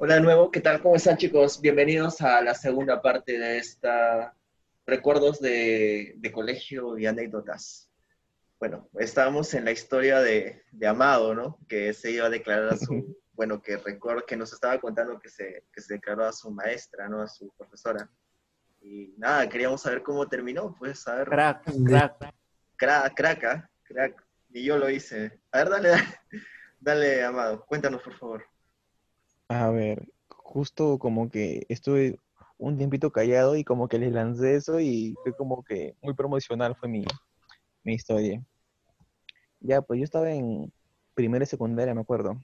Hola de nuevo, ¿qué tal? ¿Cómo están chicos? Bienvenidos a la segunda parte de esta recuerdos de, de colegio y anécdotas. Bueno, estábamos en la historia de, de, Amado, ¿no? Que se iba a declarar a su, bueno, que recuerdo que nos estaba contando que se, que se declaró a su maestra, ¿no? A su profesora. Y nada, queríamos saber cómo terminó, pues, saber. Crack, crack. Crack, crack, crack. Y yo lo hice. A ver, dale, dale, dale, Amado, cuéntanos, por favor. A ver, justo como que estuve un tiempito callado y como que les lancé eso y fue como que muy promocional fue mi, mi historia. Ya, pues yo estaba en primera y secundaria, me acuerdo.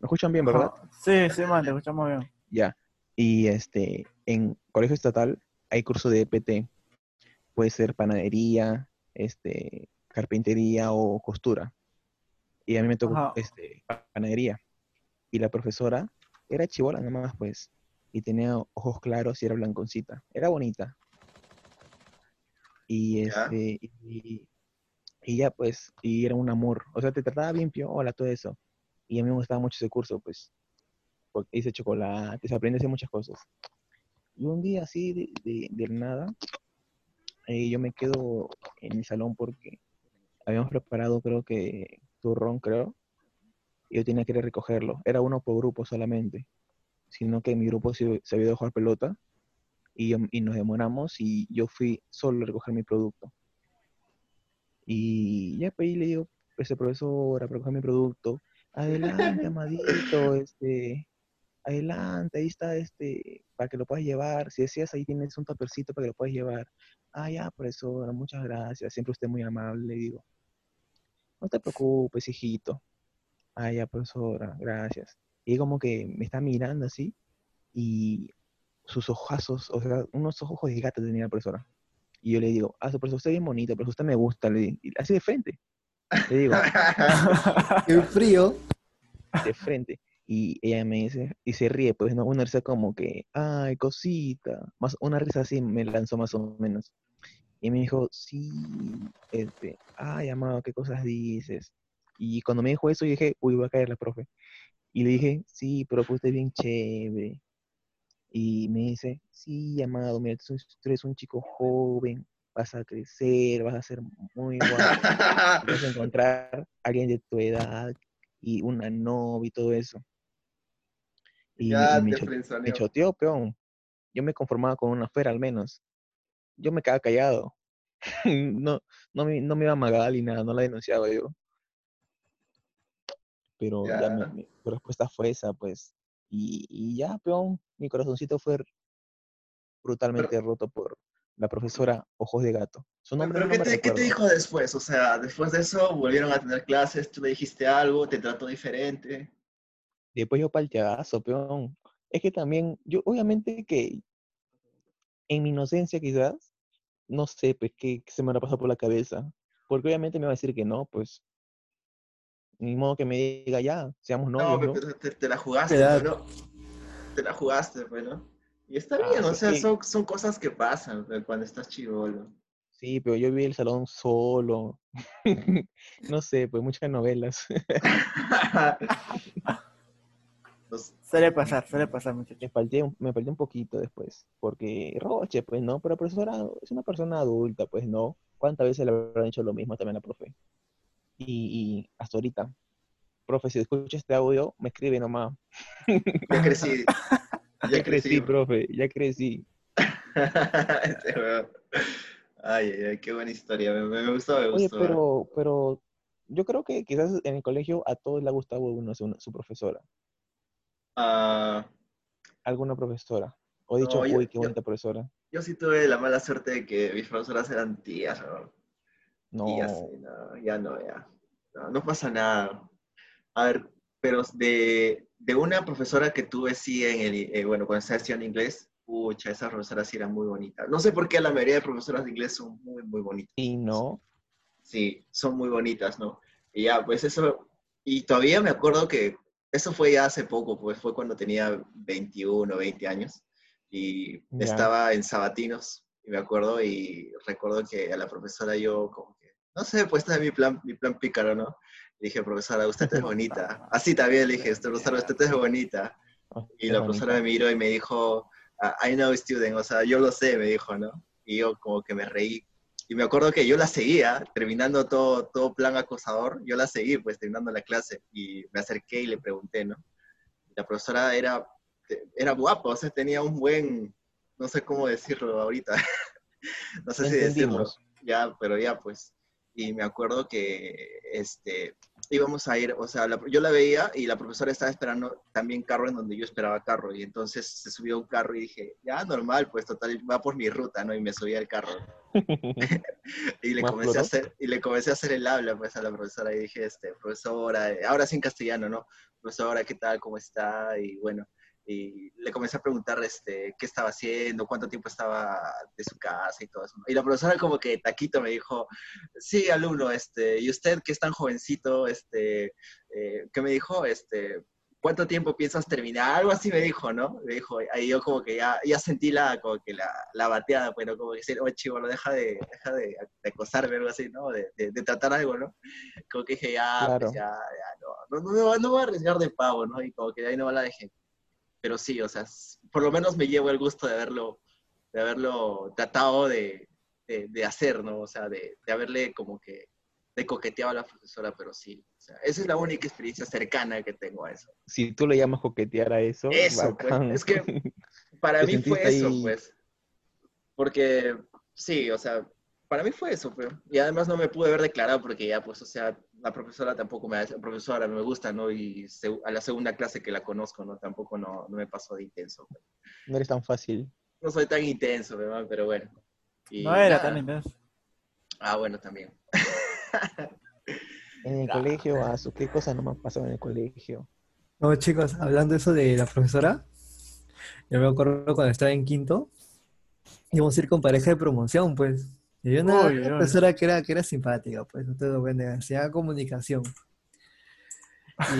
¿Me escuchan bien, verdad? Sí, sí, man, te escuchamos bien. Ya. Y este, en colegio estatal hay curso de EPT. Puede ser panadería, este, carpintería o costura. Y a mí me tocó este, panadería. Y la profesora era chivola nomás, pues. Y tenía ojos claros y era blanconcita. Era bonita. Y este, y, y, ya pues, y era un amor. O sea, te trataba bien hola todo eso. Y a mí me gustaba mucho ese curso, pues. Porque hice chocolate, se aprende a hacer muchas cosas. Y un día así, de, de, de nada, eh, yo me quedo en el salón porque habíamos preparado, creo que, turrón, creo y yo tenía que ir a recogerlo. Era uno por grupo solamente, sino que mi grupo se, se había ido a jugar pelota y, y, nos demoramos y yo fui solo a recoger mi producto. Y ya pues le digo, ese profesor, a recoger mi producto, adelante, amadito, este, adelante, ahí está, este, para que lo puedas llevar. Si decías, ahí tienes un tapercito para que lo puedas llevar. Ah, ya, profesora, muchas gracias. Siempre usted muy amable, le digo. No te preocupes, hijito ah, ya, profesora, gracias. Y como que me está mirando así y sus ojazos, o sea, unos ojos de gato tenía la profesora. Y yo le digo, ah, su profesor, usted es bien bonito, pero usted me gusta, le digo, así de frente. Le digo, qué frío. De frente. Y ella me dice, y se ríe, pues, ¿no? Una risa como que, ay, cosita. Más, una risa así me lanzó más o menos. Y me dijo, sí, este, ay, amado, ¿qué cosas dices? Y cuando me dijo eso, dije, uy, va a caer la profe. Y le dije, sí, pero usted es bien chévere. Y me dice, sí, amado, mira, tú eres un chico joven, vas a crecer, vas a ser muy guapo, vas a encontrar a alguien de tu edad y una novia y todo eso. Y, ya me, te me choteó, peón. Yo me conformaba con una fera al menos. Yo me quedaba callado. no, no, me, no me iba a amagar ni nada, no la denunciaba yo pero ya, mi, mi, respuesta fue esa, pues. Y, y, ya, peón, mi corazoncito fue brutalmente pero, roto por la profesora Ojos de Gato. Su nombre pero no ¿qué, me te, ¿qué, te, dijo después? O sea, después de eso volvieron a tener clases, tú le dijiste algo, te trató diferente. Después yo palteazo, peón. Es que también, yo obviamente que en mi inocencia quizás, no sé, pues, qué, qué se me habrá pasado por la cabeza. Porque obviamente me va a decir que no, pues, ni modo que me diga ya, seamos novios. No, pero te, te, la jugaste, ¿no? Te la jugaste, bueno. Y está bien, ah, o sea, sí. son, son cosas que pasan cuando estás chivolo. Sí, pero yo vi el salón solo. no sé, pues muchas novelas. suele pasar, suele pasar, muchachos. Me falté, me falté un poquito después, porque Roche, pues no, pero profesora es una persona adulta, pues no. ¿Cuántas veces le habrán hecho lo mismo también a la profe? Y, y, hasta ahorita. Profe, si escucha este audio, me escribe nomás. Ya crecí. Ya, ya crecí, crecí, profe, ya crecí. ay, ay, ay, qué buena historia, me, me gustó, me gustó. Oye, pero, pero yo creo que quizás en el colegio a todos le ha gustado uno, su, su profesora. Uh, ¿Alguna profesora? O he dicho, no, yo, uy, qué bonita yo, profesora. Yo sí tuve la mala suerte de que mis profesoras eran tías, ¿no? No. Y así, no, ya no, ya. No, no, pasa nada. A ver, pero de, de una profesora que tuve sí en el, eh, bueno, cuando estaba estudiando inglés, pucha, esa profesora sí era muy bonita. No sé por qué la mayoría de profesoras de inglés son muy, muy bonitas. Y no. Sí, son muy bonitas, ¿no? Y ya, pues eso, y todavía me acuerdo que eso fue ya hace poco, pues fue cuando tenía 21, 20 años, y Ya. estaba en Sabatinos, y me acuerdo, y recuerdo que a la profesora yo como que, no sé, pues este es mi plan, mi plan pícaro, ¿no? Le dije, profesora, usted es bonita. Así también le dije, "Usted, profesora, usted es bonita. Oh, Y la profesora me miró y me dijo, "Ah, I know student, o sea, yo lo sé, me dijo, ¿no? Y yo como que me reí. Y me acuerdo que yo la seguía, terminando todo, todo plan acosador, yo la seguí, pues terminando la clase. Y me acerqué y le pregunté, ¿no? La profesora era, era guapa, o sea, tenía un buen, no sé cómo decirlo ahorita, no sé si decirlo, ya, pero ya pues. Y me acuerdo que este, íbamos a ir, o sea, la- yo la veía y la profesora estaba esperando también carro en donde yo esperaba carro. Y entonces se subió a un carro y dije, ya, normal, pues total, va por mi ruta, ¿no? Y me subí al carro. Y le, ¿Más comencé a hacer, y le comencé a hacer el habla pues a la profesora y dije, este, profesora, ahora sí en castellano, ¿no? Profesora, ¿qué tal? ¿Cómo está? Y bueno, y le comencé a preguntar este, qué estaba haciendo, cuánto tiempo estaba de su casa y todo eso. Y la profesora como que taquito me dijo, sí, alumno, este, y usted que es tan jovencito, este, eh, ¿qué me dijo? Este, ¿cuánto tiempo piensas terminar? Algo así me dijo, ¿no? Me dijo, ahí yo como que ya, ya sentí la, como que la, la bateada, bueno, como que decir, oye, chivo, deja de, deja de, de acosarme, algo así, ¿no? De, de, de tratar algo, ¿no? Como que dije, ya, Claro. pues ya, ya, no, no, no, no me voy a arriesgar de pavo, ¿no? Y como que de ahí no la dejé. Pero sí, o sea, por lo menos me llevo el gusto de haberlo, de haberlo tratado de, de, de hacer, ¿no? O sea, de, de haberle como que, de coqueteado a la profesora, pero sí. O sea, esa es la única experiencia cercana que tengo a eso. Si tú le llamas coquetear a eso, Eso, pues, es que para mí fue sentiste eso, ahí- pues. Porque, sí, o sea, para mí fue eso, pues. Y además no me pude haber declarado porque ya, pues, o sea, la profesora tampoco me hace, profesora, me gusta, ¿no? Y se- a la segunda clase que la conozco, ¿no? Tampoco no, no me pasó de intenso. no eres tan fácil. No soy tan intenso, ¿verdad? pero bueno. Y No era nada. tan intenso. Ah, bueno, también. En el colegio, a su qué cosas no me han pasado en el colegio. No, chicos, hablando eso de la profesora, yo me acuerdo cuando estaba en quinto, íbamos a ir con pareja de promoción, pues. Y había una uy. profesora que era, que era simpática, pues, no te lo voy a negar, se llama comunicación.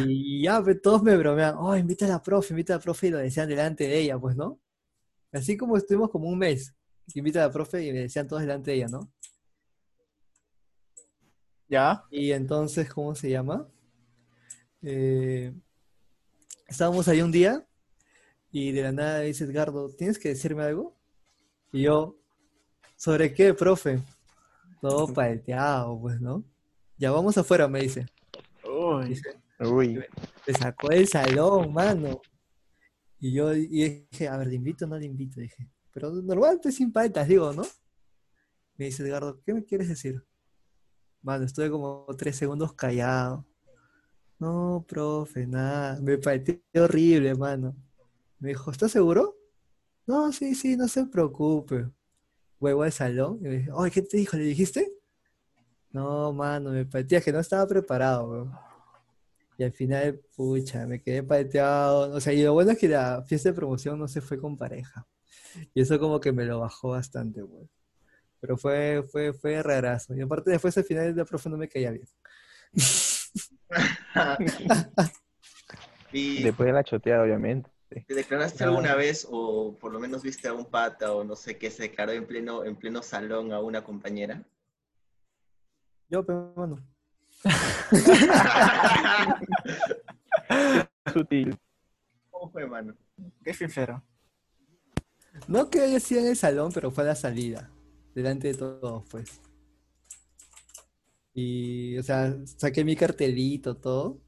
Y ya, pues, todos me bromean, oh, invita a la profe, invita a la profe, y lo decían delante de ella, pues, ¿no? Así como estuvimos como un mes, invita a la profe y me decían todos delante de ella, ¿no? ¿Ya? Y entonces, ¿cómo se llama? Eh, estábamos ahí un día y de la nada dice Edgardo, ¿tienes que decirme algo? Y yo, ¿sobre qué, profe? Todo palteado, pues, ¿no? Ya vamos afuera, me dice. Uy. Uy, me sacó del salón, mano. Y yo y dije, a ver, ¿le invito o no le invito? Dije, pero normal, pues sin paltas, digo, ¿no? Me dice Edgardo, ¿qué me quieres decir? Mano, estuve como tres segundos callado. No, profe, nada. Me pareció horrible, mano. Me dijo, ¿estás seguro? No, sí, sí, no se preocupe. Huevo al salón y me dije, oye, ¿qué te dijo? ¿Le dijiste? No, mano, me parecía que no estaba preparado, weón. Y al final, pucha, me quedé pateado. O sea, y lo bueno es que la fiesta de promoción no se fue con pareja. Y eso como que me lo bajó bastante, güey. Pero fue, fue, fue rarazo. Y aparte después al final la profe no me caía bien. ¿Y después de la choteada, obviamente. Te declaraste alguna vez o por lo menos viste a un pata o no sé qué se declaró en pleno, en pleno salón a una compañera? Yo, pero bueno. Sutil. ¿Cómo fue, mano? Qué sincero. No que haya sido en el salón, pero fue a la salida. Delante de todos, pues. Y, o sea, saqué mi cartelito, todo.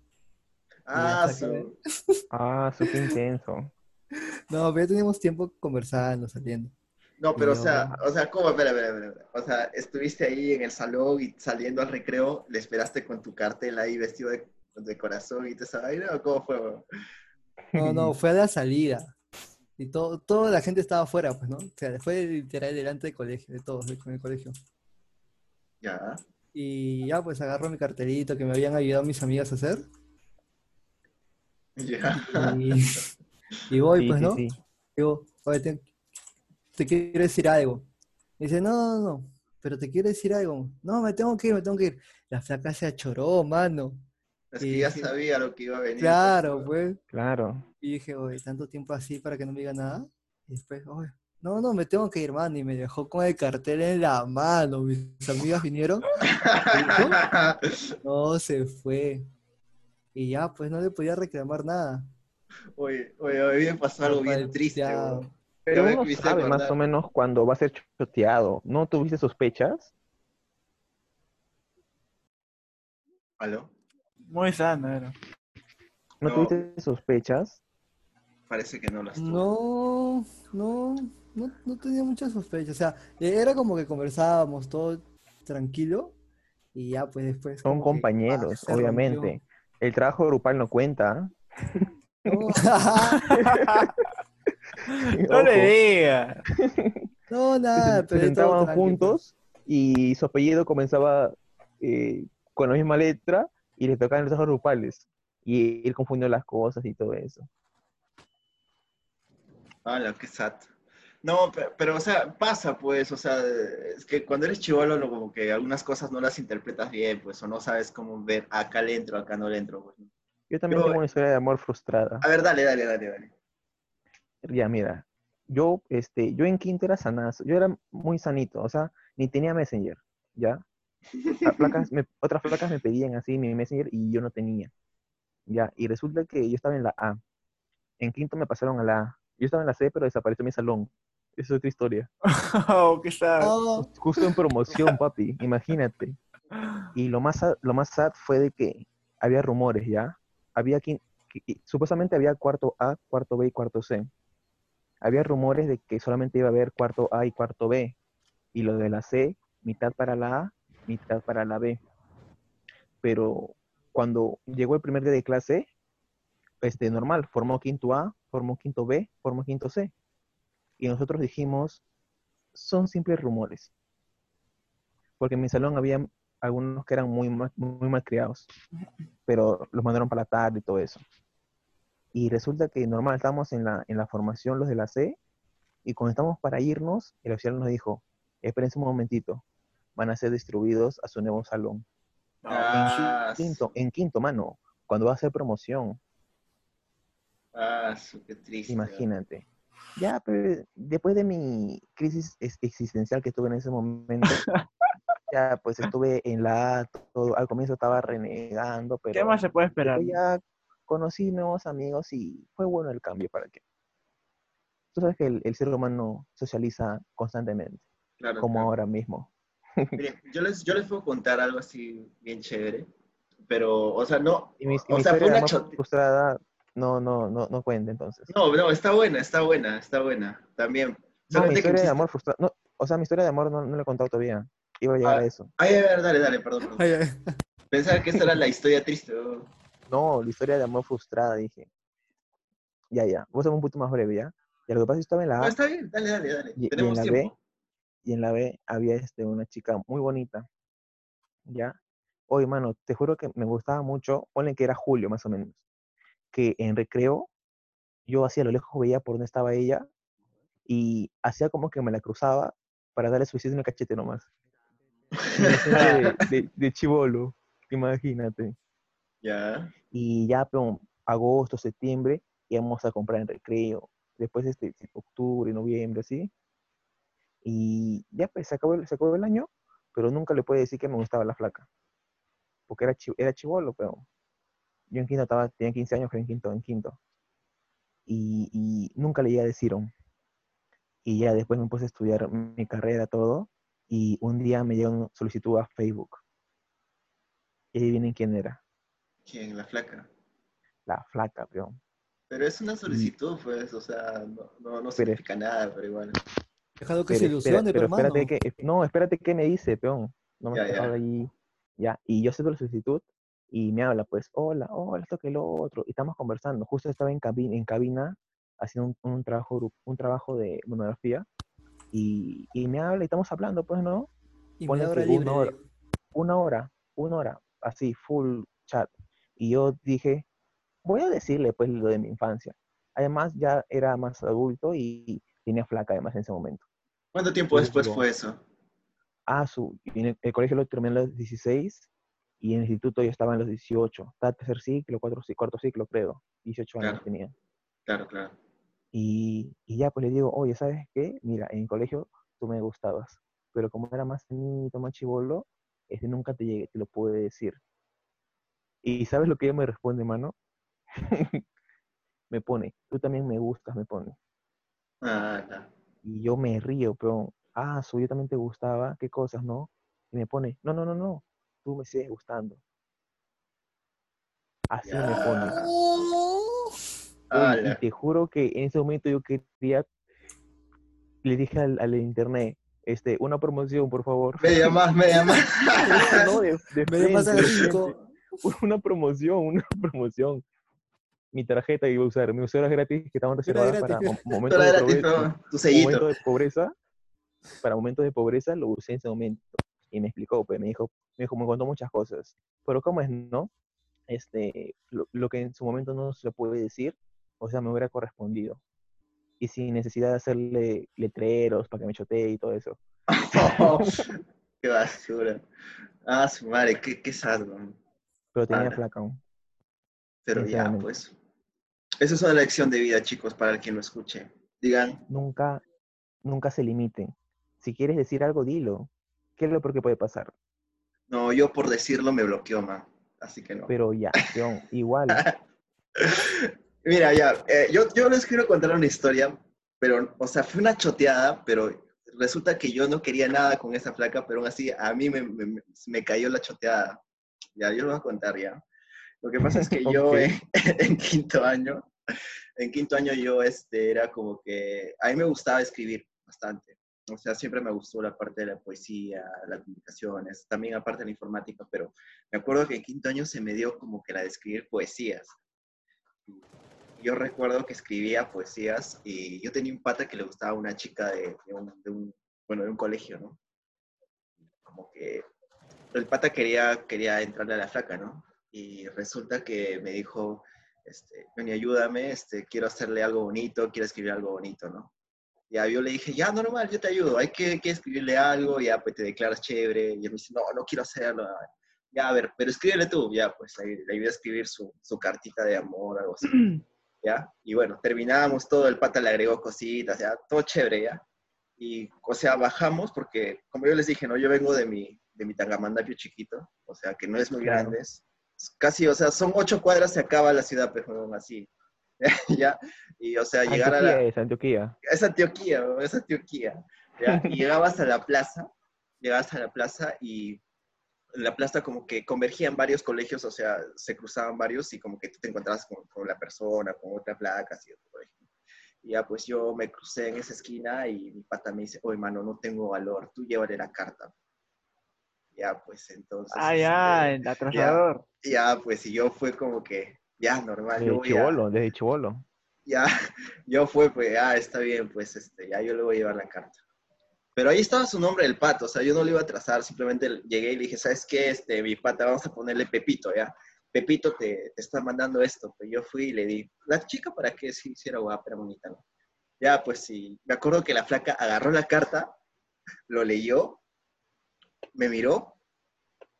Ah, su- Ah, súper intenso. No, pero ya teníamos tiempo conversando, saliendo. No, pero o sea, o sea, ¿cómo? Espera, espera, espera. O sea, estuviste ahí en el salón y saliendo al recreo, le esperaste con tu cartel ahí vestido de, de corazón y te esa vaina, ¿o cómo fue? weón? No, no, fue a la salida. Y todo, toda la gente estaba afuera, pues, ¿no? O sea, fue literal delante del colegio, de todos, con el colegio. Ya. Y ya, pues agarro mi cartelito que me habían ayudado mis amigas a hacer. Ya. Y, y voy, Sí, pues, ¿no? sí. Digo, oye, te, te quiero decir algo. Me dice, no, no, no, pero te quiero decir algo. No, me tengo que ir, me tengo que ir. La flaca se achoró, mano. Es que Y ya dije, sabía lo que iba a venir. Claro, pues. Claro. Y dije, oye, tanto tiempo así para que no me diga nada. Y después, oye, no, no, me tengo que ir, mano. Y me dejó con el cartel en la mano. Mis amigas vinieron. No, se fue. Y ya, pues no le podía reclamar nada. Oye, oye, mí me pasó algo bien triste. weón. Pero uno sabe más o menos cuando va a ser choteado. ¿No tuviste sospechas? ¿Aló? Muy sano era. ¿No, No. tuviste sospechas? Parece que no las tuve. No, no, no, no tenía mucha sospecha. O sea, e- era como que conversábamos todo tranquilo. Y ya, pues después. Son compañeros, ah, se obviamente. El trabajo grupal no cuenta. rompió. No le digas. No, no, se, nada, se pero sentaban pues. juntos y su apellido comenzaba eh, con la misma letra y le tocaban los trabajos grupales. Y él confundió las cosas y todo eso. Hala, qué sad. No, pe- pero, o sea, pasa, pues, o sea, es que cuando eres chivolo, lo- como que algunas cosas no las interpretas bien, pues, o no sabes cómo ver, acá le entro, acá no le entro, pues. Yo también Yo- tengo una historia de amor frustrada. A ver, dale, dale, dale, dale. Ya, mira, yo, este, yo en quinto era sanazo, yo era muy sanito, o sea, ni tenía Messenger, ¿ya? Flacas me- otras flacas me pedían así mi Messenger y yo no tenía, ¿ya? Y resulta que yo estaba en la A. En quinto me pasaron a la A. Yo estaba en la C, pero desapareció mi salón. Esa es otra historia. Oh, qué sad. Oh, Justo en promoción, papi, imagínate. Y lo más, sad- lo más sad fue de que había rumores, ¿ya? Había que- que- supuestamente había cuarto A, cuarto B y cuarto C. Había rumores de que solamente iba a haber cuarto A y cuarto B. Y lo de la C, mitad para la A, mitad para la B. Pero cuando llegó el primer día de clase, este, normal, formó quinto A, formó quinto B, formó quinto C. Y nosotros dijimos, son simples rumores porque en mi salón había algunos que eran muy, mal- muy malcriados, pero los mandaron para la tarde y todo eso. Y resulta que normal, estábamos en la, en la formación los de la C, y cuando estábamos para irnos, el oficial nos dijo, espérense un momentito, van a ser distribuidos a su nuevo salón. Ah, En quinto, en quinto, mano, cuando va a ser promoción, Ah, qué triste. imagínate. Ya, pero después de mi crisis ex- existencial que tuve en ese momento, ya pues estuve en la A, todo, al comienzo estaba renegando, pero ¿Qué más se puede esperar? ya conocí nuevos amigos y fue bueno el cambio para que. Tú sabes que el, el ser humano socializa constantemente, Claro, como claro. ahora mismo. Miren, yo les, yo les puedo contar algo así bien chévere, pero, o sea, no, Y mi, y o mi sea, fue una frustrada no, no, no, no cuenta entonces. No, no, está buena, está buena, está buena, también. No, mi que historia de amor frustrada, no, o sea, mi historia de amor no, no la he contado todavía. Iba a llegar Ah. a eso. Ay, a ver, dale, dale, perdón. perdón. ay, ay. Pensaba que esta era la historia triste. oh. No, la historia de amor frustrada, dije. Ya, ya. Voy a ser un poquito más breve, ¿ya? Y lo que pasa es que estaba en la No, A está bien, dale, dale, dale. y, y Tenemos en la tiempo. B, y en la B había este, una chica muy bonita, ¿ya? Oye, mano, te juro que me gustaba mucho, ponle que era julio más o menos, que en recreo yo hacía a lo lejos veía por dónde estaba ella y hacía como que me la cruzaba para darle su en el cachete nomás. De, de, de chibolo, imagínate. Ya. Y ya, pero agosto, septiembre, íbamos a comprar en recreo. Después, este, octubre, noviembre, así. Y ya, pues, se acabó, el- se acabó el año, pero nunca le puedo decir que me gustaba la flaca. Porque era, chi- era chivolo, pero yo en quinto estaba, tenía 15 años, pero en quinto, en quinto. Y, y nunca le llegué a decir. Y ya después me puse a estudiar mi carrera, todo. Y un día me llegó una solicitud a Facebook. Y adivinen quién era. ¿Quién? La flaca. La flaca, peón. Pero es una solicitud, pues, o sea, no, no, no Pero- significa nada, pero igual. Dejado que Pero, se ilusione, pero pero, hermano. espérate que, no, espérate que me dice, peón. No me Ya, ya. dejado ahí. Ya, y yo acepto la solicitud y me habla, pues, hola, hola, esto que lo otro. Y estamos conversando. Justo estaba en cabina, en cabina haciendo un, un trabajo, un trabajo de monografía. Y, y me habla y estamos hablando, pues, ¿no? Y ponle hora una hora. Una hora, una hora, así, full chat. Y yo dije, voy a decirle pues lo de mi infancia. Además, ya era más adulto y tenía flaca además en ese momento. ¿Cuánto tiempo después digo- fue eso? Ah, su, y en el, el colegio lo terminé a los 16 y en el instituto yo estaba en los 18. Estaba tercer ciclo, cuatro, cuarto ciclo, creo. 18 años Claro. tenía. Claro, claro. Y, y ya pues le digo, oye, ¿sabes qué? Mira, en el colegio tú me gustabas, pero como era más niñito, más chivolo, este nunca te llegué, te lo pude decir. ¿Y sabes lo que ella me responde, mano? me pone, tú también me gustas, me pone. Ah, no. Y yo me río, pero, ah, su, yo también te gustaba, qué cosas, ¿no? Y me pone, no, no, no, no, tú me sigues gustando. Así me pone. Y te juro que en ese momento yo quería, le dije al, al internet, este, una promoción, por favor. Media más, media más. No, de, de Me más a cinco. Una promoción, una promoción. Mi tarjeta iba a usar, mis horas gratis que estaban reservadas para momentos de pobreza. Para momentos de pobreza lo usé en ese momento. Y me explicó, pues me dijo, me dijo, me contó muchas cosas. Pero ¿cómo es, no? Este, lo, lo que en su momento no se puede decir, o sea, me hubiera correspondido. Y sin necesidad de hacerle letreros para que me chotee y todo eso. qué basura. Ah, su madre, qué, qué sad. Pero tenía Ala. flaca aún. Pero ya, pues. Esa es una lección de vida, chicos, para el quien lo escuche. Digan, Nunca, nunca se limiten. Si quieres decir algo, dilo. ¿Qué es lo peor que puede pasar? no, yo por decirlo me bloqueó, man. Así que no. Pero ya, weón, igual. Mira, ya, eh, yo, yo les quiero contar una historia, pero, o sea, fue una choteada, pero resulta que yo no quería nada con esa flaca, pero aún así a mí me, me- me cayó la choteada. Ya, yo lo voy a contar ya. Lo que pasa es que yo en quinto año, en quinto año yo este, era como que, a mí me gustaba escribir bastante. O sea, siempre me gustó la parte de la poesía, las comunicaciones, también aparte de la informática, pero me acuerdo que en quinto año se me dio como que la de escribir poesías. Yo recuerdo que escribía poesías y yo tenía un pata que le gustaba una chica de, de un, de un- bueno, de un colegio, ¿no? Como que el pata quería, quería entrarle a la flaca, ¿no? Y resulta que me dijo, este, ayúdame, este, quiero hacerle algo bonito, quiero escribir algo bonito, ¿no? Ya yo le dije, ya, normal, yo te ayudo, hay que, que escribirle algo, ya, pues te declaras chévere. Y él me dice, no, no quiero hacerlo. Ya, a ver, pero escríbele tú, ya, pues le, le ayudé a escribir su, su cartita de amor, algo así. ¿ya? Y bueno, terminábamos todo, el pata le agregó cositas, ya, todo chévere, ¿ya? Y, o sea, bajamos porque, como yo les dije, ¿no? Yo vengo de mi, de mi tangamandapio chiquito, o sea, que no es muy grande, casi, o sea, son ocho cuadras, se acaba la ciudad, pero así, ¿ya? Y, o sea, llegar a la... Antioquía es, Antioquía. Es Antioquía, bro, es Antioquía. ¿ya? Y llegabas a la plaza, llegabas a la plaza y en la plaza como que convergían varios colegios, o sea, se cruzaban varios y como que tú te encontrabas con, con la persona, con otra placa, así, otro colegio. Y ya pues yo me crucé en esa esquina y mi pata me dice, oye, mano, no tengo valor, tú llévale la carta. Ya, pues entonces... Ah, ya, este, el atrasador. ya, pues y yo fue como que, ya, normal, yo Desde voy a- chivolo, desde chivolo. ya, yo fue, pues, ah, está bien, pues, este, ya yo le voy a llevar la carta. Pero ahí estaba su nombre del pato, o sea, yo no le iba a trazar, simplemente llegué y le dije, ¿sabes qué? Este, mi pata, vamos a ponerle Pepito, ¿ya? Pepito te, te está mandando esto, pues yo fui y le di, la chica para que sí, sí era guapa, era bonita, ¿no? Ya, pues sí, me acuerdo que la flaca agarró la carta, lo leyó, me miró,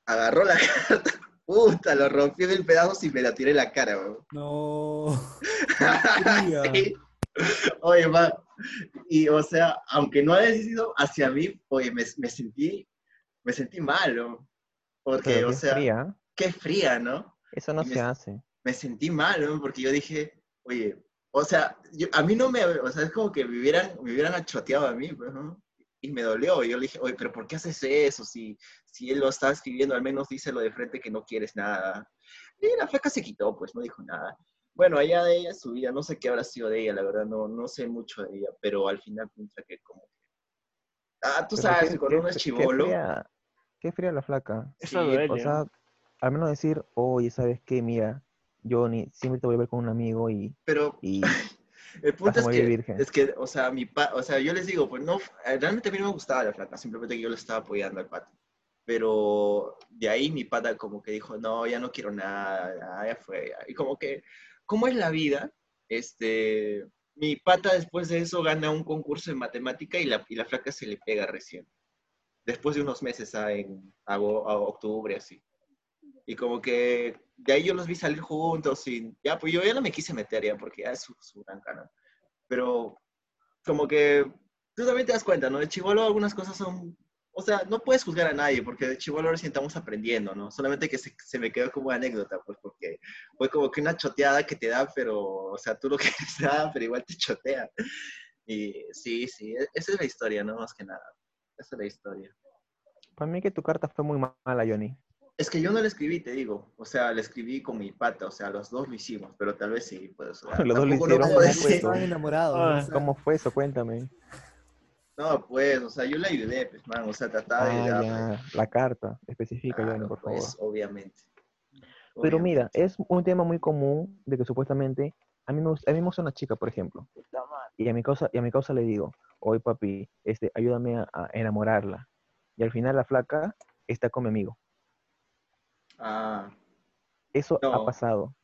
agarró la carta, puta, lo rompió en pedazos y me la tiré en la cara, weón. No. Sí. Oye, ma, y o sea, aunque no haya sido hacia mí, oye, me, me sentí, me sentí malo. Porque, Pero o qué sea, fría. qué fría, ¿no? Eso no y me- se hace. Me sentí mal, ¿no? Porque yo dije, oye, o sea, yo- a mí no me, o sea, es como que me hubieran, me hubieran achoteado a mí, pues, ¿no? Y me dolió, y yo le dije, oye, pero ¿por qué haces eso? Si, si él lo está escribiendo, al menos díselo de frente que no quieres nada. Y la flaca se quitó, pues, no dijo nada. Bueno, allá de ella, su vida, no sé qué habrá sido de ella, la verdad, no, no sé mucho de ella, pero al final piensa que como que... Ah, tú Pero sabes, qué- cuando qué uno es Qué fría, qué fría la flaca. Eso sí, duele. O sea, al menos decir, oye, ¿sabes qué? Mira, yo ni, siempre te voy a ver con un amigo y, pero y El punto a es que, es que, o sea, mi pa, o sea, yo les digo, pues no, eh, realmente a mí no me gustaba la flaca, simplemente que yo le estaba apoyando al pato. Pero de ahí mi pata como que dijo, no, ya no quiero nada, ya, ya fue. ya. Y como que, ¿cómo es la vida? Este, mi pata después de eso gana un concurso de matemática y la, y la flaca se le pega recién. Después de unos meses, ah, en ago- a octubre, así. Y como que de ahí yo los vi salir juntos y ya, pues yo ya no me quise meter ya porque ya es su, gran cara. Pero como que tú también te das cuenta, ¿no? De chivolo algunas cosas son, o sea, no puedes juzgar a nadie porque de chivolo recién estamos aprendiendo, ¿no? Solamente que se, se me quedó como anécdota, pues porque fue como que una choteada que te da, pero, o sea, tú lo quieres dar, pero igual te chotea. Y sí, sí, e- esa es la historia, ¿no? Más que nada. Esa es la historia. Para mí que tu carta fue muy mala, Johnny. Es que yo no le escribí, te digo. O sea, le escribí con mi pata. O sea, los dos lo hicimos, pero tal vez sí, pues. o sea, Los dos lo no hicieron, puedo ¿cómo decir- fue eso? Estaban enamorados. Ah, o sea, ¿Cómo fue eso? Cuéntame. No, pues, o sea, yo le ayudé, pues, man. O sea, trataba de Ah, ya, la carta. Especifica, Johnny, Claro, por favor. pues, obviamente. Pero mira, es un tema muy común de que supuestamente a mí me gusta, a mí me gusta una chica, por ejemplo, y a mi causa, y a mi causa le digo, oye papi, este, ayúdame a, a enamorarla. Y al final la flaca está con mi amigo. Ah, Eso ha pasado,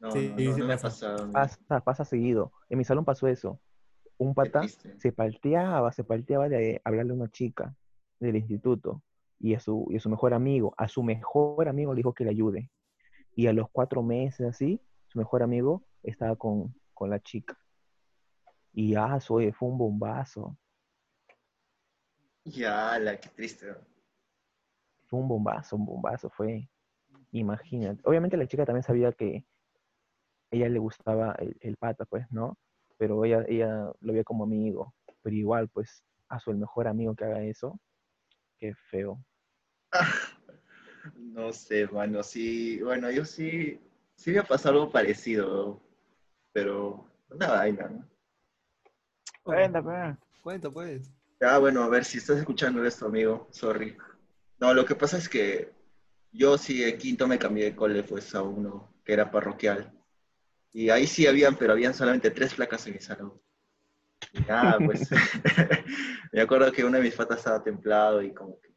no, Sí, no, sí, no, sí no me ha pasa. pasado. pasa, pasa seguido. En mi salón pasó eso. Un pata se palteaba, se palteaba de hablarle a una chica del instituto y a su, y a su mejor amigo, a su mejor amigo le dijo que le ayude. Y a los cuatro meses así, su mejor amigo estaba con, con la chica. Y ah, su- oye, fue un bombazo, Ya, la, qué triste. fue un bombazo, un bombazo, fue, imagínate. Obviamente la chica también sabía que ella le gustaba el, el pata, pues, ¿no? Pero ella, ella lo veía como amigo. Pero igual, pues, a su el mejor amigo que haga eso, qué feo. No sé, mano, sí, bueno, yo sí, sí me ha pasado algo parecido, pero una vaina, ¿no? Cuenta, pues. Cuenta, pues. Ah, bueno, a ver, si estás escuchando esto, amigo, sorry. No, lo que pasa es que yo sí de quinto me cambié de cole, pues, a uno que era parroquial. Y ahí sí habían, pero habían solamente tres placas en mi salón. Y nada, pues, me acuerdo que una de mis patas estaba templado y como que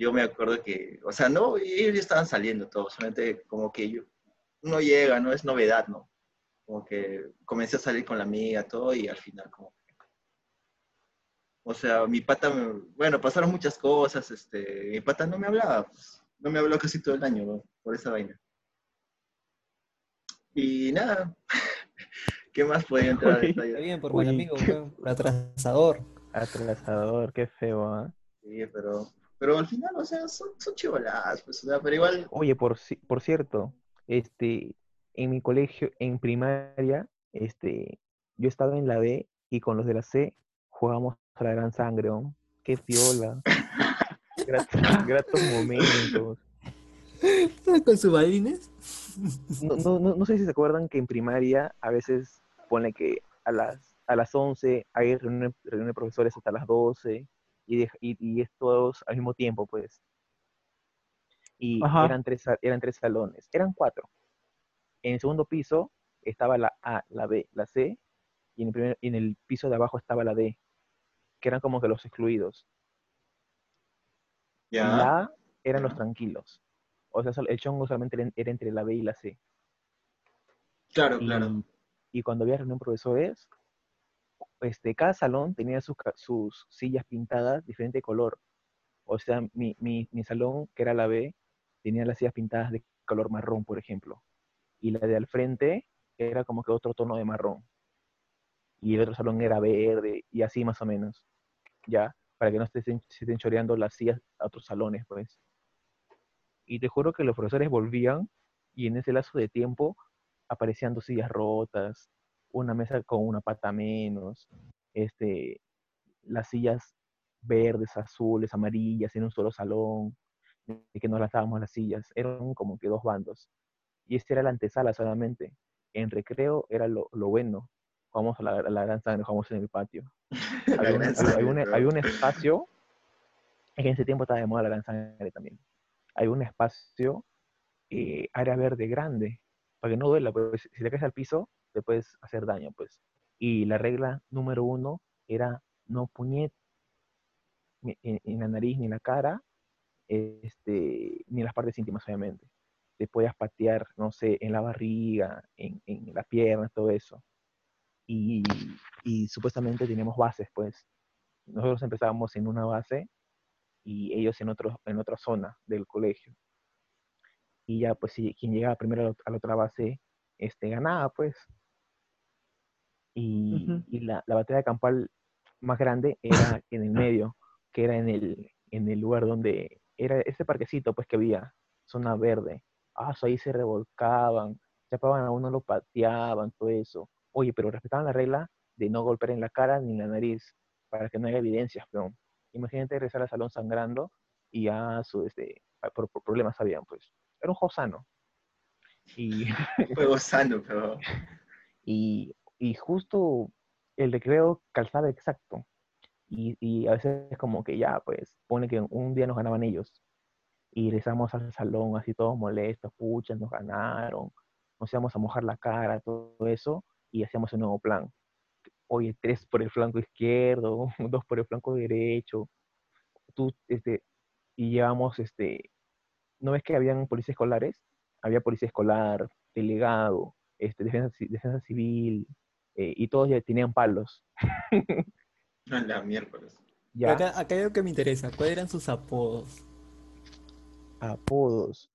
yo me acuerdo que, o sea, no, ellos ya estaban saliendo todos, solamente como que yo, uno llega, no es novedad, ¿no? Como que comencé a salir con la amiga, todo, y al final como o sea, mi pata, me- bueno, pasaron muchas cosas, este, mi pata no me hablaba, pues, no me habló casi todo el año, ¿no? Por esa vaina. Y nada, ¿qué más podía entrar. Está bien, por mal amigo, atrasador. Atrasador, qué feo, ¿ah? Sí, pero, pero al final, o sea, son, son chivoladas, pues, o sea, pero igual, Oye, por, por cierto, este, en mi colegio, en primaria, este, yo estaba en la B y con los de la C jugábamos a la gran sangre, ¿no? Qué piola. Gratos, gratos momentos. ¿Con sus balines? No, no, no, no sé si se acuerdan que en primaria a veces pone que a las, a las 11 hay reunión, reunión de profesores hasta las 12 y, de- y, y es todos al mismo tiempo, pues. Y Ajá. eran tres, eran tres salones, eran cuatro. En el segundo piso estaba la A, la B, la C, y en el, primer, y en el piso de abajo estaba la D, que eran como que los excluidos. ya, La A eran los tranquilos. O sea, el chongo solamente era, entre la B y la C. claro, Y, claro. y cuando había reunión profesores, este, cada salón tenía sus, sus sillas pintadas diferente color. O sea, mi, mi, mi salón, que era la B, tenía las sillas pintadas de color marrón, por ejemplo. Y la de al frente era como que otro tono de marrón. Y el otro salón era verde, y así más o menos. ¿Ya? Para que no se estén, se choreando las sillas a otros salones, pues. Y te juro que los profesores volvían, y en ese lazo de tiempo aparecían dos sillas rotas, una mesa con una pata menos, este, las sillas verdes, azules, amarillas en un solo salón, y que nos lanzábamos las sillas, eran como que dos bandos. Y este era la antesala solamente. En recreo era lo, lo bueno. Jugamos a la, a la gran sangre, jugamos en el patio. Había un, había un- espacio, en ese tiempo estaba de moda la gran sangre también. Hay un espacio, eh, área verde grande, para que no duela, pues si te caes al piso, te puedes hacer daño, pues. Y la regla número uno era no puñet en, en la nariz ni en la cara, este, ni en las partes íntimas, obviamente. te podías patear, no sé, en la barriga, en, en las piernas, todo eso. Y, y supuestamente teníamos bases, pues. Nosotros empezábamos en una base y ellos en, otro, en otra zona del colegio. Y ya, pues, si quien llegaba primero a la, otra base, este, ganaba, pues. Y, la, la batalla campal más grande era en el medio, que era en el, en el lugar donde era ese parquecito, pues, que había, zona verde. Ah, ahí se revolcaban, chapaban a uno, lo pateaban, todo eso. Oye, pero respetaban la regla de no golpear en la cara ni en la nariz, para que no haya evidencias, pero imagínate regresar al salón sangrando y ya su, este, por, por problemas habían, pues. Era un juego sano. Y, Juego sano, pero... y, y justo el recreo calzaba exacto. Y, y a veces como que ya, pues, pone que un día nos ganaban ellos. Y regresamos al salón así todos molestos, puchas, nos ganaron, nos íbamos a mojar la cara, todo eso, y hacíamos un nuevo plan. Oye, tres por el flanco izquierdo, dos por el flanco derecho. Tú, este, y llevamos, este, ¿no ves que habían policías escolares? Había policía escolar, delegado, este, defensa, defensa civil, eh, y todos ya tenían palos. La miércoles. Ya, Acá, acá hay algo que me interesa. ¿Cuáles eran sus apodos? apodos.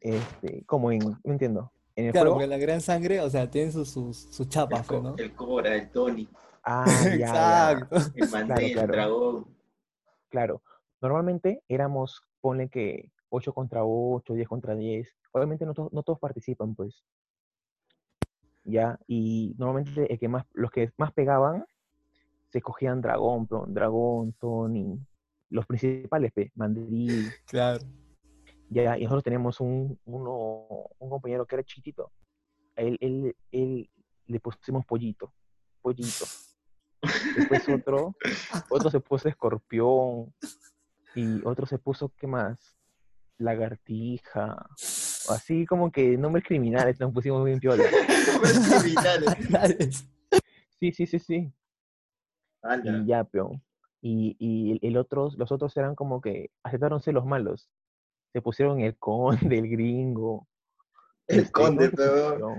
Este, como en, no entiendo. En el Claro, juego. porque la gran sangre, o sea, tienen sus, sus, sus El, chapas, co- ¿no? el Cobra, el Tony, Ah, ya, ya. Exacto. el Mandé, el claro. Dragón. Claro, normalmente éramos, ponle que 8 contra 8, 10 contra 10. Obviamente no, to- no todos participan, pues. Ya, y normalmente el que más, los que más pegaban se cogían Dragón, Dragón, Tony, los principales, pe, Mandril, Claro. Ya, y nosotros teníamos un, uno, un compañero que era chiquitito. A Él, él, él le pusimos pollito, pollito. Después otro, otro se puso escorpión. Y otro se puso, ¿qué más? Lagartija. Así como que nombres criminales nos pusimos bien piola. Nombres criminales. Sí, sí, sí, sí. Y ya, peón. Y, y el, el otros, los otros eran como que aceptaronse los malos. Se pusieron el conde, el gringo. El este, conde, ¿cómo se pero...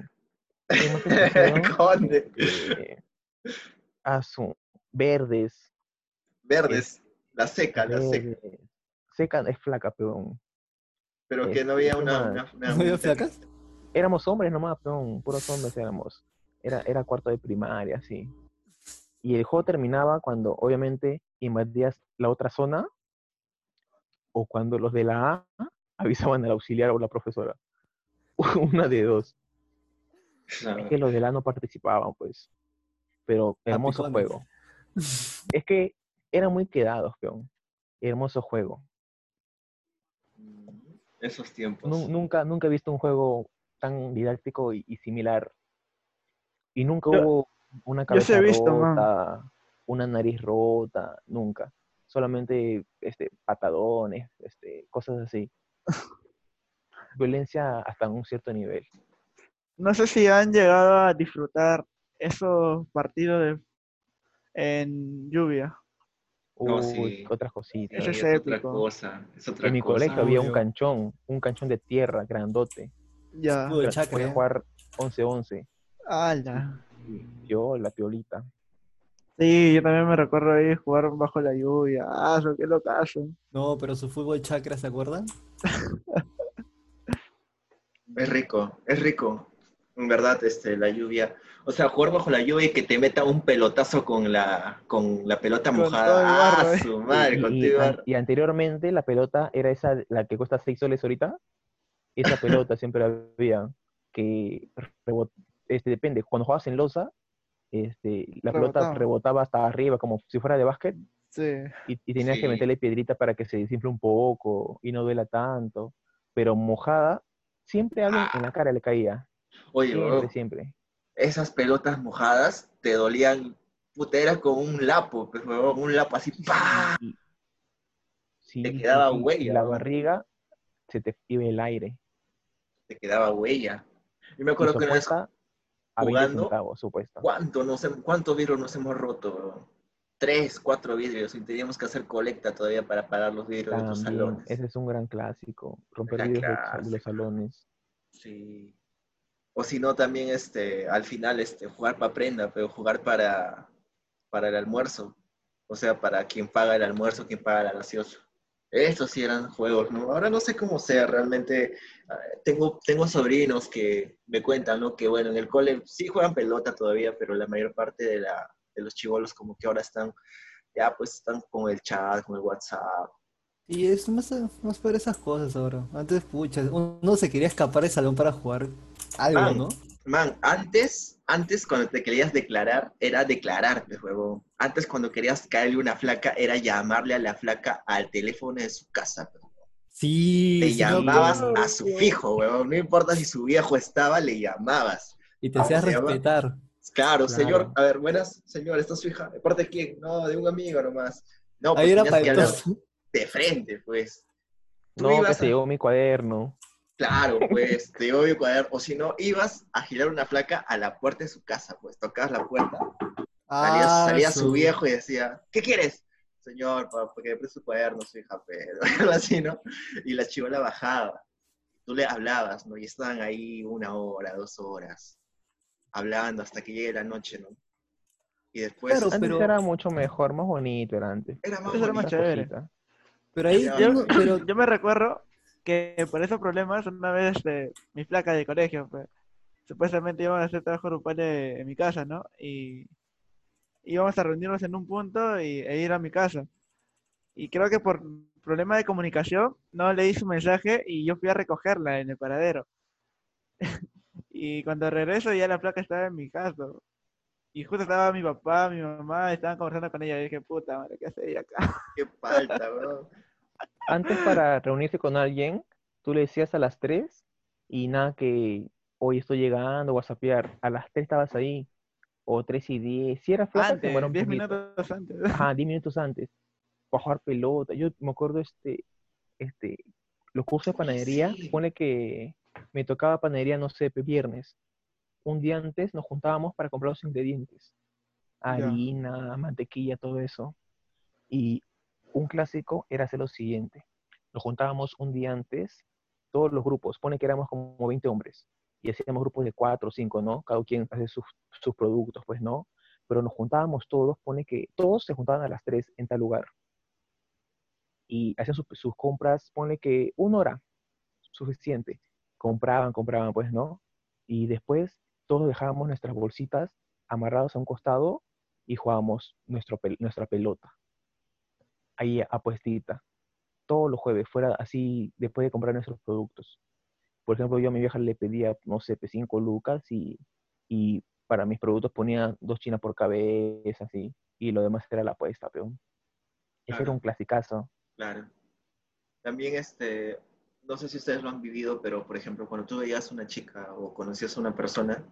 El conde. Eh, su- verdes. Verdes. La seca, la seca. verdes. Seca es flaca, peón. Pero que no Este, había ¿qué una... flacas? éramos hombres nomás, peón, puros hombres éramos. Era, era cuarto de primaria, sí. Y el juego terminaba cuando, obviamente, invadías la otra zona o cuando los de la A avisaban al auxiliar o la profesora. Una de dos. No. Es que los de la A no participaban, pues. Pero hermoso juego. Es que eran muy quedados, peón. Hermoso juego. Mm, Esos tiempos. Nu- nunca, nunca he visto un juego tan didáctico y, y similar. Y nunca Yo- hubo una yo sí he cabeza visto, man. rota, una nariz rota, nunca. Solamente este, patadones, este, cosas así. Violencia hasta un cierto nivel. No sé si han llegado a disfrutar esos partidos de, en lluvia. No, Uy, sí. otras cositas. Sí, es es otra cosa. Es otra En mi cosa. colegio había un canchón, un canchón de tierra grandote. Ya. Escudo de Podía chacra, ¿eh? jugar 11-11. ¡Hala! Yo, la piolita. Sí, yo también me recuerdo ahí jugar bajo la lluvia. ¡Ah, eso, qué locazo! No, pero su fútbol chakra, ¿se acuerdan? Es rico, es rico. En verdad, este, la lluvia. O sea, jugar bajo la lluvia y que te meta un pelotazo con la, con la pelota Con todo mojada. barro, ¡Ah, eh. su madre! Y, con y- todo el an- barro. y anteriormente la pelota era esa, la que cuesta 6 soles ahorita. Esa pelota siempre había que rebot- este, depende, cuando jugabas en losa, este, la pelota Rebotaba. hasta arriba como si fuera de básquet Sí. y, y tenías Sí. que meterle piedrita para que se desinfle un poco y no duela tanto. Pero mojada, siempre alguien en la cara le caía. Oye, Siempre, bro, siempre. esas pelotas mojadas te dolían. Puta, era como un lapo, pues, huevón, un lapo así, ¡pa! Y- sí, Te quedaba sí, y huella, la ¿no? barriga se te iba el aire. Te quedaba huella. Yo me Y acuerdo que una vez, sopuesta a 20 jugando, centavos, supuesta. ¿cuánto, nos ¿cuántos virus nos hemos roto? tres, cuatro vidrios y teníamos que hacer colecta todavía para pagar los vidrios de También, salones. ese es un gran clásico. Romper vidrios de- los salones. Sí. O si no, también este, al final este, jugar para prenda, pero jugar para, para el almuerzo. O sea, para quien paga el almuerzo, quien paga la gaseosa. Estos sí eran juegos, ¿no? Ahora no sé cómo sea, realmente ah, tengo, tengo sobrinos que me cuentan, ¿no? Que bueno, en el cole sí juegan pelota todavía, pero la mayor parte de, la, de los chivolos como que ahora están, ya pues están con el chat, con el WhatsApp. Y es más, más por esas cosas ahora. Antes, pucha, uno se quería escapar del salón para jugar algo, Ah, ¿no? Man, antes, antes cuando te querías declarar, era declararte, huevón. Antes cuando querías caerle una flaca, era llamarle a la flaca al teléfono de su casa. huevón. Sí, Le sí llamabas a su fijo, huevón. No importa si su viejo estaba, le llamabas. Y te hacías respetar. Claro, Claro. señor, a ver, buenas, señor, ¿esta es su hija? ¿De parte de quién? No, de un amigo nomás. No, pues Ahí era para que hablar de frente, pues. Tú No, que a- llegó mi cuaderno. Claro, pues, te digo mi cuaderno. O si no, ibas a girar una flaca a la puerta de su casa, pues, tocabas la puerta. Salía, Ah, salía su viejo y decía, ¿qué quieres? Señor, papá, que me su cuaderno, su hija, pero algo así, ¿no? Y la chivola bajaba. Tú le hablabas, ¿no? Y estaban ahí una hora, dos horas, hablando hasta que llegue la noche, ¿no? Y después Claro, este, Antes pero- era mucho mejor, más bonito era antes. era más era más chévere. Cosita. Pero ahí, Yo, pero yo me recuerdo que por esos problemas, una vez este, mis placas de colegio, pues, supuestamente íbamos a hacer trabajo grupal en mi casa, ¿no? Y íbamos a reunirnos en un punto y, e ir a mi casa. Y creo que por problema de comunicación no leí su mensaje y yo fui a recogerla en el paradero. y cuando regreso ya la placa estaba en mi casa. Y justo estaba mi papá, mi mamá, estaban conversando con ella y dije, puta madre, ¿qué hace ella acá? Qué falta, bro. Antes para reunirse con alguien, tú le decías a las 3 y nada que hoy estoy llegando, whatsappear. A las 3 estabas ahí. O 3 y 10. Si era flaca, Antes, un 10 poquito. minutos antes. Ajá, 10 minutos antes. Para jugar pelota. Yo me acuerdo este, este, los cursos de panadería, Sí. pone que me tocaba panadería, no sé, viernes. Un día antes nos juntábamos para comprar los ingredientes. Ya. Harina, mantequilla, todo eso. Y un clásico era hacer lo siguiente. Nos juntábamos un día antes, todos los grupos, pone que éramos como 20 hombres. Y hacíamos grupos de 4 o 5, ¿no? Cada quien hace sus, sus productos, pues, ¿no? Pero nos juntábamos todos, pone que todos se juntaban a las 3 en tal lugar. Y hacían sus, compras, pone que una hora, suficiente. Compraban, compraban, pues, ¿no? Y después todos dejábamos nuestras bolsitas amarrados a un costado y jugábamos nuestra pelota. Ahí apuestita. Todos los jueves, fuera así, después de comprar nuestros productos. Por ejemplo, yo a mi vieja le pedía, no sé, 5 lucas y, y para mis productos ponía dos chinas por cabeza, así. Y lo demás era la apuesta, peón. Ese era Claro. un clasicazo. Claro. También, este, no sé si ustedes lo han vivido, pero por ejemplo, cuando tú veías una chica o conocías a una persona,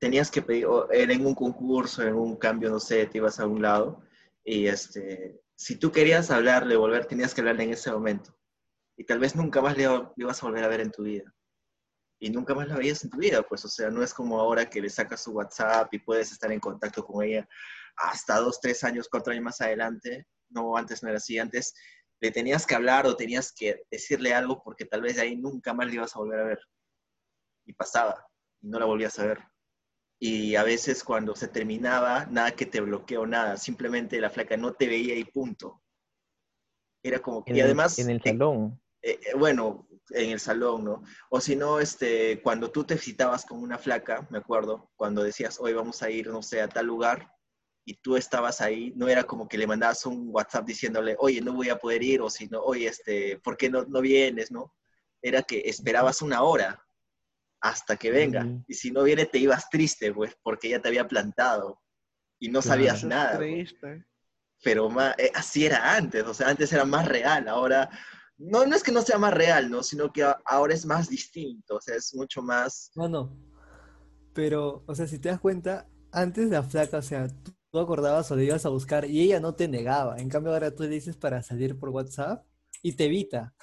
tenías que pedir, o era en un concurso, en un cambio, no sé, te ibas a un lado, y este, si tú querías hablarle, volver, tenías que hablarle en ese momento. Y tal vez nunca más le, le ibas a volver a ver en tu vida. Y nunca más la veías en tu vida, pues, o sea, no es como ahora que le sacas su WhatsApp y puedes estar en contacto con ella hasta dos, tres años, cuatro años más adelante. No, antes no era así. Antes le tenías que hablar o tenías que decirle algo porque tal vez de ahí nunca más le ibas a volver a ver. Y pasaba, y no la volvías a ver. Y a veces cuando se terminaba, nada que te bloqueó, nada. Simplemente la flaca no te veía y punto. Era como que, y además, en el eh, salón. eh, eh, bueno, en el salón, ¿no? O si no, este, cuando tú te citabas con una flaca, me acuerdo, cuando decías, hoy vamos a ir, no sé, a tal lugar, y tú estabas ahí, no era como que le mandabas un WhatsApp diciéndole, oye, no voy a poder ir, o si no, oye, este, ¿por qué no, no vienes, no? Era que esperabas una hora hasta que venga, y si no viene te ibas triste, pues, porque ella te había plantado, y no Claro. sabías nada. pues triste. pero ma- eh, así era antes, o sea, antes era más real, ahora no, no es que no sea más real, ¿no? Sino que ahora es más distinto, o sea, es mucho más, No, no. Pero, o sea, si te das cuenta, antes la flaca, o sea, tú, tú acordabas o le ibas a buscar y ella no te negaba. En cambio, ahora tú le dices para salir por WhatsApp y te evita.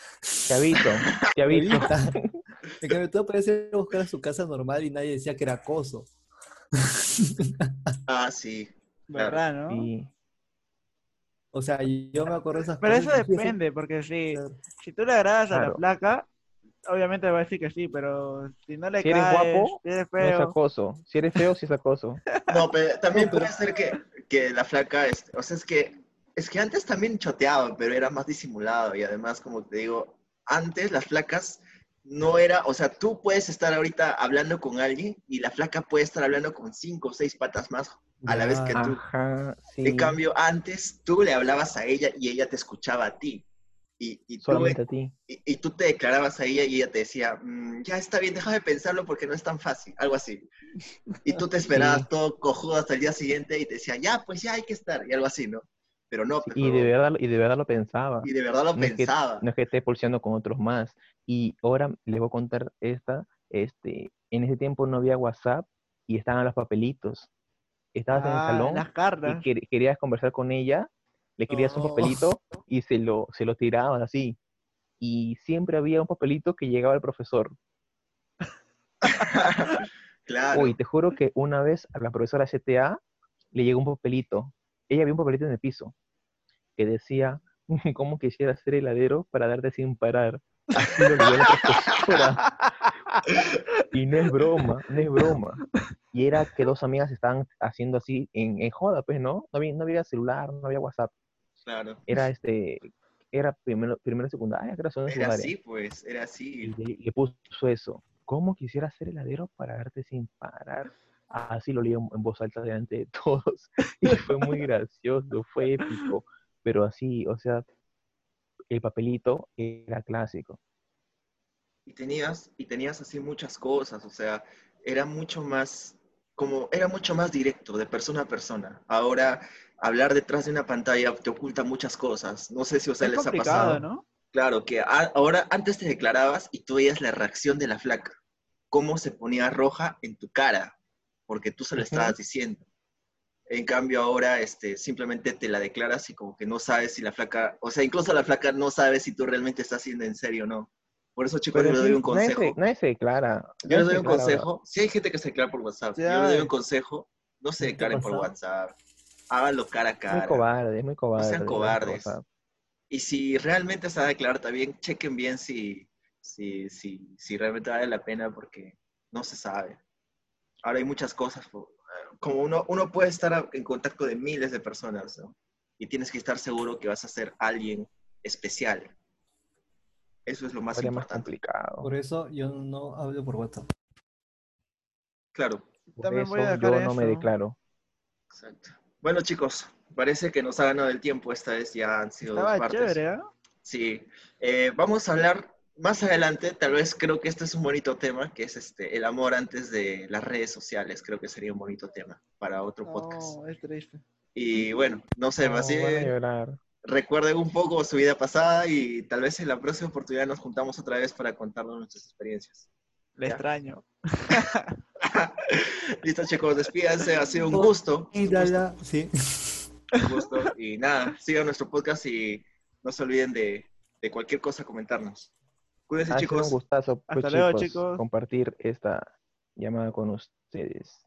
Te aviso, te evita. En cambio, tú ir a buscar a su casa normal y nadie decía que era acoso. ah, sí, Claro. ¿Verdad, no? Sí. O sea, yo me acuerdo de esas Pero eso cosas. sí, depende, porque si, claro. si tú le agradas a la Claro. placa, obviamente va a decir que sí, pero si no le Si eres caes, guapo, si eres No es feo, acoso. Si eres feo, sí es acoso. No, pero también puede ser que, que la flaca, este, o sea, es que, es que antes también choteaba, pero era más disimulado y además, como te digo, antes las flacas no era, o sea, tú puedes estar ahorita hablando con alguien y la flaca puede estar hablando con cinco o seis patas más a la vez que tú. Ajá, sí. En cambio, antes tú le hablabas a ella y ella te escuchaba a ti. Y, y, tú, Solamente a ti. y, y tú te declarabas a ella y ella te decía, "Mm, ya está bien, déjame pensarlo porque no es tan fácil, algo así. Y tú te esperabas Sí. todo cojudo hasta el día siguiente y te decía, ya, pues ya hay que estar, y algo así, ¿no? Pero no, pues, Y de verdad, y de verdad lo pensaba. y de verdad lo no es que- pensaba. No es que esté pulseando con otros más. Y ahora les voy a contar esta. Este, en ese tiempo no había WhatsApp y estaban los papelitos. Estabas en el ah, salón las y cartas. quer- querías conversar con ella, le querías un No. papelito y se lo, se lo tirabas así. Y siempre había un papelito que llegaba al profesor. claro. Uy, te juro que una vez a la profesora CTA le llegó un papelito. Ella vio un papelito en el piso que decía, ¿cómo quisiera ser heladero para darte sin parar? Así lo la. Y no es broma, no es broma. Y era que dos amigas estaban haciendo así en, en joda, pues, ¿no? No había, no había celular, no había WhatsApp. Claro. Era este, era primero, primero secundaria, creo que Era así, pues, era Y así. le, le puso eso. ¿Cómo quisiera ser heladero para darte sin parar? Así lo leí en voz alta delante de todos. Y fue muy gracioso, fue épico. Pero así, o sea, el papelito era clásico. Y tenías, y tenías así muchas cosas, o sea, era mucho más, como, era mucho más directo, de persona a persona. Ahora, hablar detrás de una pantalla te oculta muchas cosas. No sé si a ustedes es les ha pasado. ¿no? Claro, que a- ahora antes te declarabas y tú veías la reacción de la flaca, cómo se ponía roja en tu cara, porque tú se lo estabas diciendo. En cambio ahora este, simplemente te la declaras y como que no sabes si la flaca, o sea, incluso la flaca no sabe si tú realmente estás siendo en serio o no. Por eso, chicos, yo les doy un consejo. se, nadie se declara. Yo les doy un declara, consejo. Si hay gente que se declara por WhatsApp, yo les doy un consejo. No se ¿Qué te ha declaren por? WhatsApp. Háganlo cara a Muy cara. cobarde, muy cobarde. sean las cobardes. Y si realmente se va a declarar también, chequen bien si, si, si, si realmente vale la pena porque no se sabe. Ahora hay muchas cosas. Como uno, uno puede estar en contacto de miles de personas, ¿no? Y tienes que estar seguro que vas a ser alguien especial. Eso es lo más Sería más importante. complicado. Por eso yo no hablo por WhatsApp. Claro, Por También eso voy a yo dejar no me eso. declaro. exacto. Bueno, chicos, parece que nos ha ganado el tiempo. Esta vez ya han sido dos partes. chévere, ¿ah? Sí, Eh, vamos a hablar más adelante, tal vez creo que este es un bonito tema, que es este, el amor antes de las redes sociales, creo que sería un bonito tema para otro podcast. No, es triste. Y bueno, no sé, No, así van a llorar. recuerden un poco su vida pasada y tal vez en la próxima oportunidad nos juntamos otra vez para contarnos nuestras experiencias. Le Ya. extraño. Listo chicos, despídanse, ha sido un gusto. Y un la, gusto, la- sí. un gusto. Y nada, sigan nuestro podcast y no se olviden de, de cualquier cosa comentarnos. Cuídense Ha sido un chicos. gustazo, pues, Hasta luego, chicos, chicos. compartir esta llamada con ustedes.